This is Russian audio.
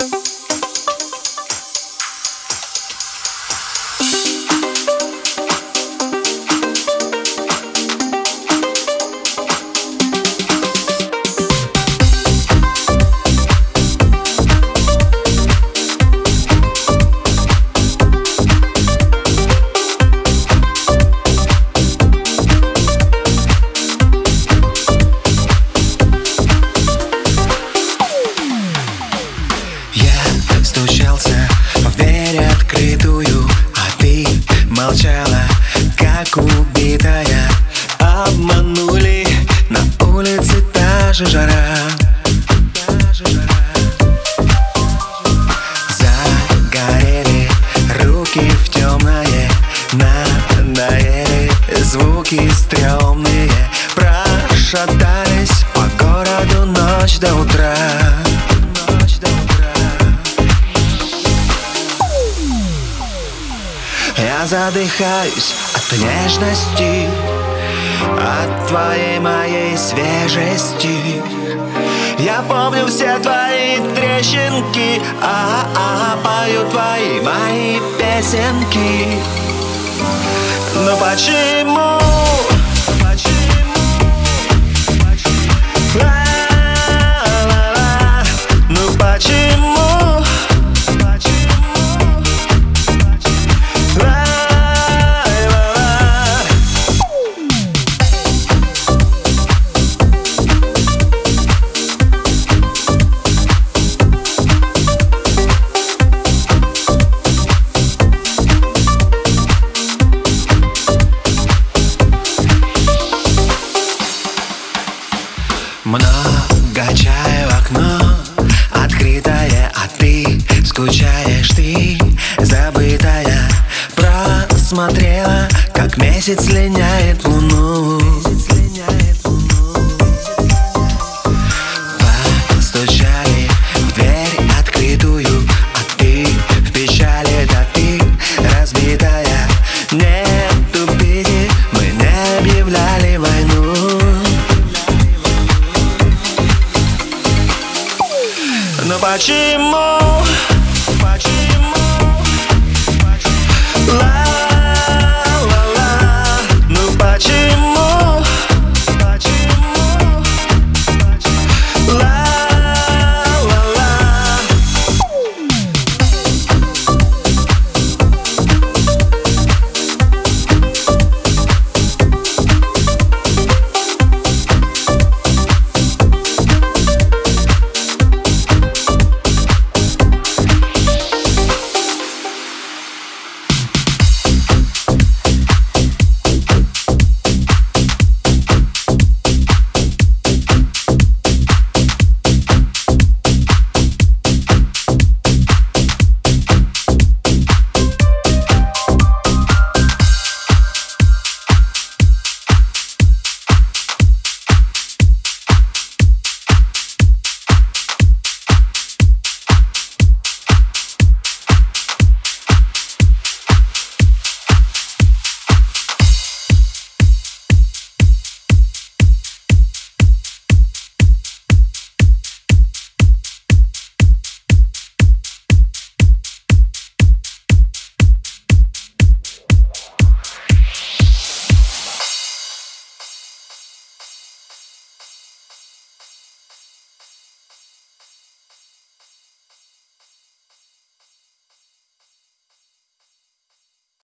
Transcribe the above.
Bye. Молчала, как убитая. Обманули, на улице та же жара. Загорели руки в темное Надоели звуки стрёмные. Прошатались по городу ночь до утра Я задыхаюсь от нежности От твоей моей свежести. Я помню все твои трещинки а, -а, -а пою твои мои песенки. Но почему Много чая в окно Открытое, а ты скучаешь ты Забытая Просмотрела, как месяц линяет луну Но почему? Почему?